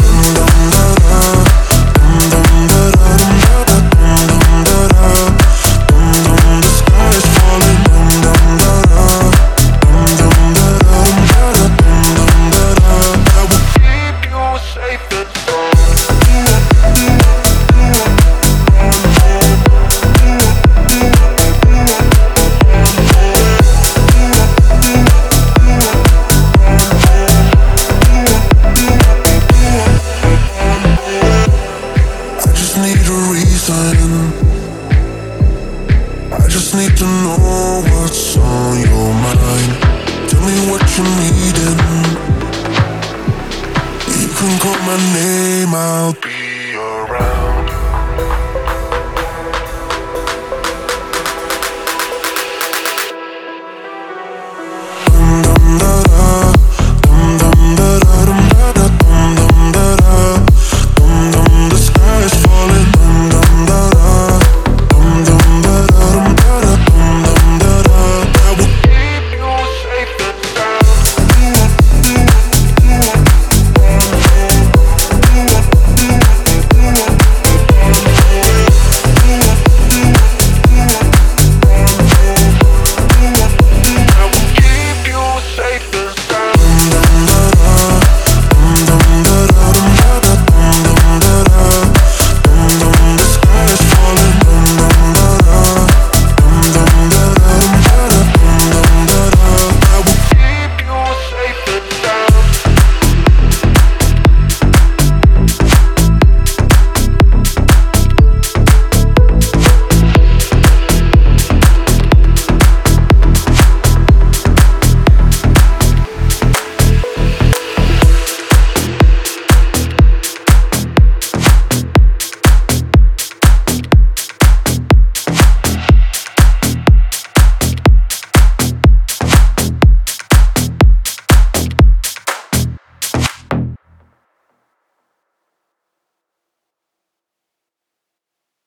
Oh, love, love. reason. I just need to know what's on your mind. Tell me what you're needing. You can call my name, I'll be.